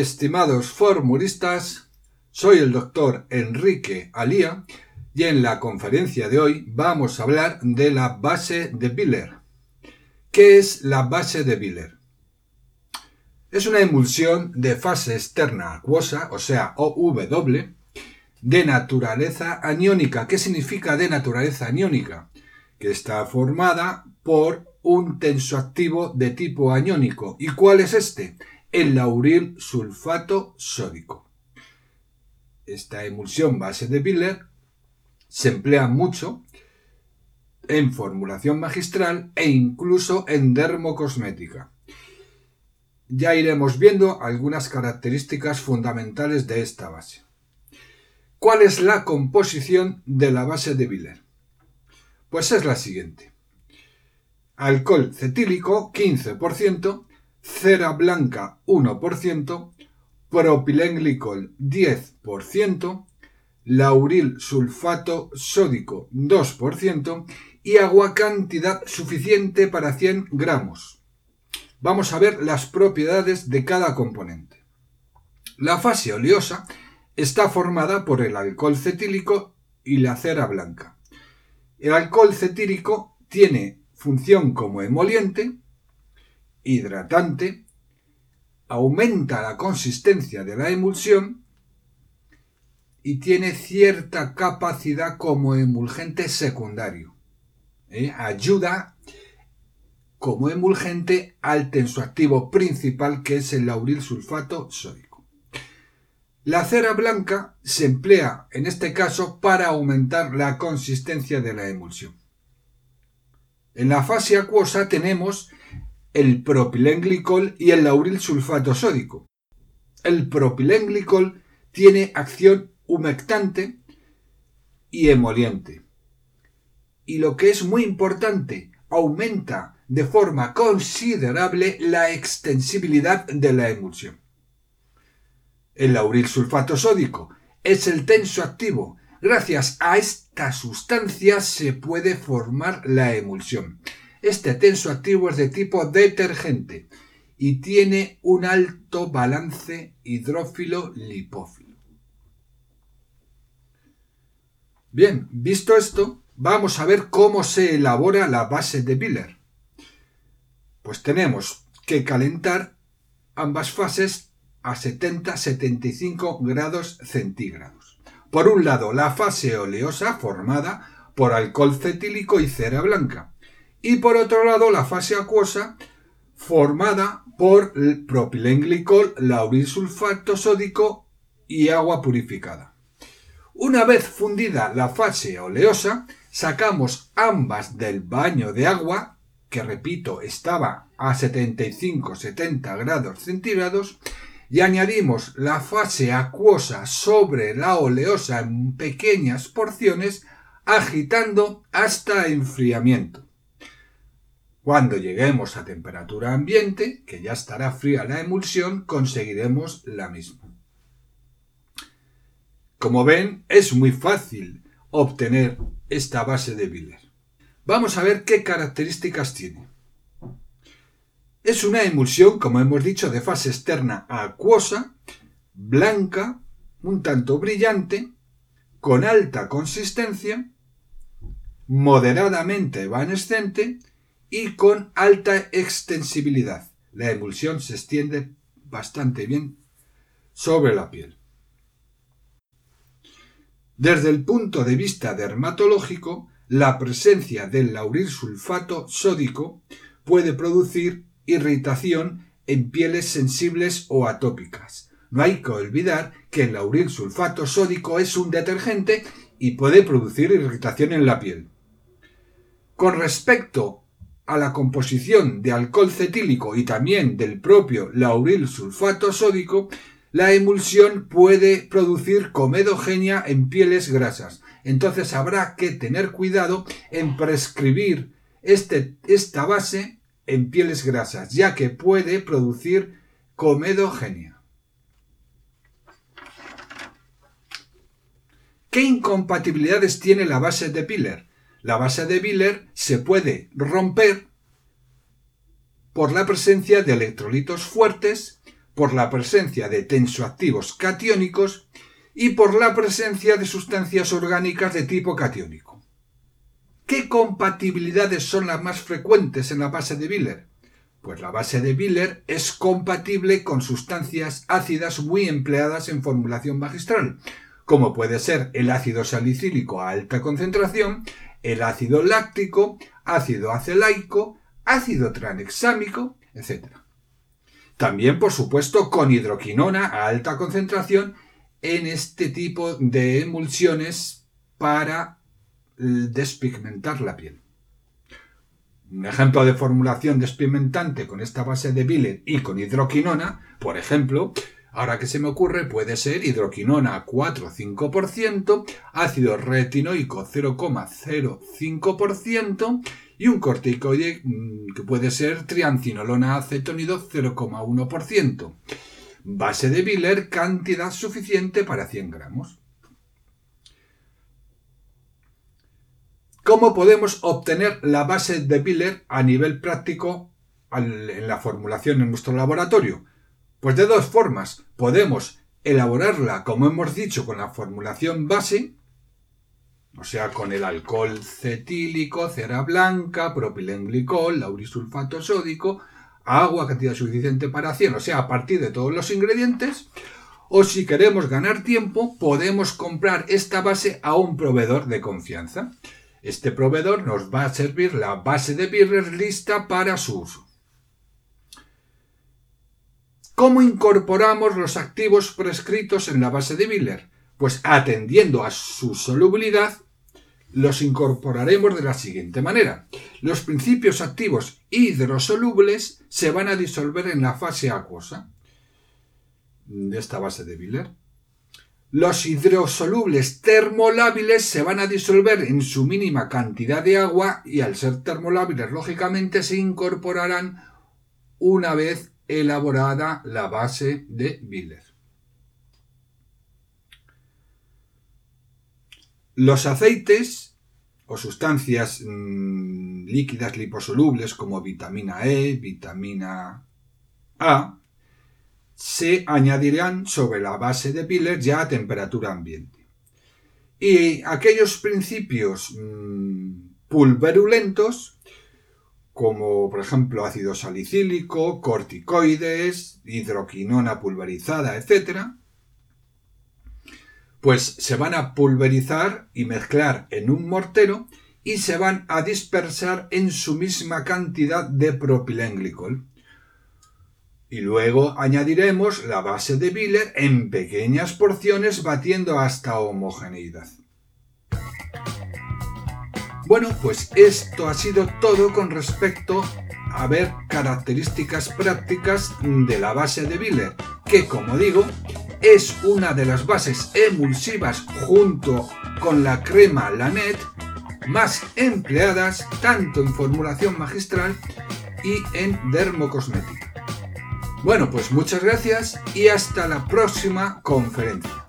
Estimados formulistas, soy el doctor Enrique Alía y en la conferencia de hoy vamos a hablar de la base de Biller. ¿Qué es la base de Biller? Es una emulsión de fase externa acuosa, o sea, OW, de naturaleza aniónica. ¿Qué significa de naturaleza aniónica? Que está formada por un tensoactivo de tipo aniónico. ¿Y cuál es este? El lauril sulfato sódico. Esta emulsión base de Biller se emplea mucho en formulación magistral e incluso en dermocosmética. Ya iremos viendo algunas características fundamentales de esta base. ¿Cuál es la composición de la base de Biller? Pues es la siguiente. Alcohol cetílico 15%, cera blanca 1%, propilenglicol 10%, lauril sulfato sódico 2% y agua cantidad suficiente para 100 gramos. Vamos a ver las propiedades de cada componente. La fase oleosa está formada por el alcohol cetílico y la cera blanca. El alcohol cetílico tiene función como emoliente, hidratante, aumenta la consistencia de la emulsión y tiene cierta capacidad como emulgente secundario. ¿eh? Ayuda como emulgente al tensoactivo principal que es el lauril sulfato sódico. La cera blanca se emplea en este caso para aumentar la consistencia de la emulsión. En la fase acuosa tenemos el propilenglicol y el lauril sulfato sódico. El propilenglicol tiene acción humectante y emoliente. Y lo que es muy importante, aumenta de forma considerable la extensibilidad de la emulsión. El lauril sulfato sódico es el tenso activo. Gracias a esta sustancia se puede formar la emulsión. Este tenso activo es de tipo detergente y tiene un alto balance hidrófilo-lipófilo. Bien, visto esto, vamos a ver cómo se elabora la base de Biller. Pues tenemos que calentar ambas fases a 70-75 grados centígrados. Por un lado, la fase oleosa formada por alcohol cetílico y cera blanca y por otro lado la fase acuosa formada por propilenglicol, lauril sulfato sódico y agua purificada. Una vez fundida la fase oleosa, sacamos ambas del baño de agua, que repito estaba a 75-70 grados centígrados, y añadimos la fase acuosa sobre la oleosa en pequeñas porciones, agitando hasta enfriamiento. Cuando lleguemos a temperatura ambiente, que ya estará fría la emulsión, conseguiremos la misma. Como ven, es muy fácil obtener esta base de Biller. Vamos a ver qué características tiene. Es una emulsión, como hemos dicho, de fase externa acuosa, blanca, un tanto brillante, con alta consistencia, moderadamente evanescente y con alta extensibilidad. La emulsión se extiende bastante bien sobre la piel. Desde el punto de vista dermatológico, la presencia del lauril sulfato sódico puede producir irritación en pieles sensibles o atópicas. No hay que olvidar que el lauril sulfato sódico es un detergente y puede producir irritación en la piel. Con respecto a la composición de alcohol cetílico y también del propio lauril sulfato sódico, la emulsión puede producir comedogenia en pieles grasas. Entonces habrá que tener cuidado en prescribir este, esta base en pieles grasas, ya que puede producir comedogenia. ¿Qué incompatibilidades tiene la base de Piller? La base de Biller se puede romper por la presencia de electrolitos fuertes, por la presencia de tensoactivos catiónicos y por la presencia de sustancias orgánicas de tipo catiónico. ¿Qué compatibilidades son las más frecuentes en la base de Biller? Pues la base de Biller es compatible con sustancias ácidas muy empleadas en formulación magistral, como puede ser el ácido salicílico a alta concentración, el ácido láctico, ácido acelaico, ácido tranexámico, etc. También, por supuesto, con hidroquinona a alta concentración en este tipo de emulsiones para despigmentar la piel. Un ejemplo de formulación despigmentante con esta base de Biller y con hidroquinona, por ejemplo, ahora que se me ocurre, puede ser hidroquinona 4 5%, ácido retinoico 0,05% y un corticoide mm, que puede ser triancinolona acetonido 0,1%. Base de Biller, cantidad suficiente para 100 gramos. ¿Cómo podemos obtener la base de Biller a nivel práctico en la formulación en nuestro laboratorio? Pues de dos formas. Podemos elaborarla, como hemos dicho, con la formulación base, o sea, con el alcohol cetílico, cera blanca, propilenglicol, laurisulfato sódico, agua, cantidad suficiente para 100, o sea, a partir de todos los ingredientes. O si queremos ganar tiempo, podemos comprar esta base a un proveedor de confianza. Este proveedor nos va a servir la base de Birrer lista para su uso. ¿Cómo incorporamos los activos prescritos en la base de Biller? Pues atendiendo a su solubilidad, los incorporaremos de la siguiente manera. Los principios activos hidrosolubles se van a disolver en la fase acuosa de esta base de Biller. Los hidrosolubles termolábiles se van a disolver en su mínima cantidad de agua y al ser termolábiles, lógicamente, se incorporarán una vez elaborada la base de Biller. Los aceites o sustancias mm, líquidas liposolubles como vitamina E, vitamina A, se añadirán sobre la base de Piller ya a temperatura ambiente. Y aquellos principios mmm, pulverulentos, como por ejemplo ácido salicílico, corticoides, hidroquinona pulverizada, etc., pues se van a pulverizar y mezclar en un mortero y se van a dispersar en su misma cantidad de propilenglicol y luego añadiremos la base de Biller en pequeñas porciones batiendo hasta homogeneidad. Bueno, pues esto ha sido todo con respecto a ver características prácticas de la base de Biller, que como digo, es una de las bases emulsivas junto con la crema Lanet más empleadas tanto en formulación magistral y en dermocosmética. Bueno, pues muchas gracias y hasta la próxima conferencia.